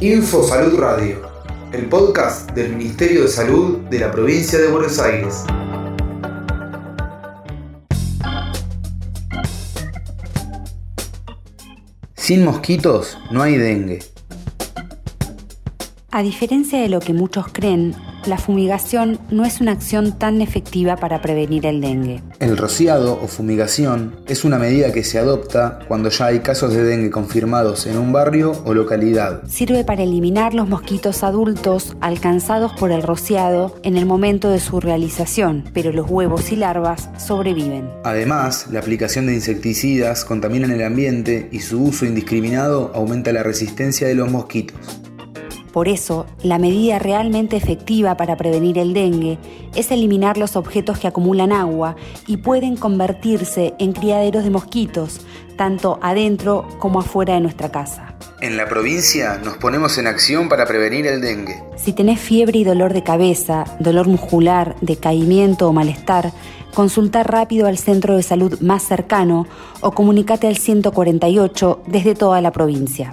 Info Salud Radio, el podcast del Ministerio de Salud de la provincia de Buenos Aires. Sin mosquitos no hay dengue. A diferencia de lo que muchos creen, la fumigación no es una acción tan efectiva para prevenir el dengue. El rociado o fumigación es una medida que se adopta cuando ya hay casos de dengue confirmados en un barrio o localidad. Sirve para eliminar los mosquitos adultos alcanzados por el rociado en el momento de su realización, pero los huevos y larvas sobreviven. Además, la aplicación de insecticidas contamina el ambiente y su uso indiscriminado aumenta la resistencia de los mosquitos. Por eso, la medida realmente efectiva para prevenir el dengue es eliminar los objetos que acumulan agua y pueden convertirse en criaderos de mosquitos, tanto adentro como afuera de nuestra casa. En la provincia nos ponemos en acción para prevenir el dengue. Si tenés fiebre y dolor de cabeza, dolor muscular, decaimiento o malestar, consulta rápido al centro de salud más cercano o comunícate al 148 desde toda la provincia.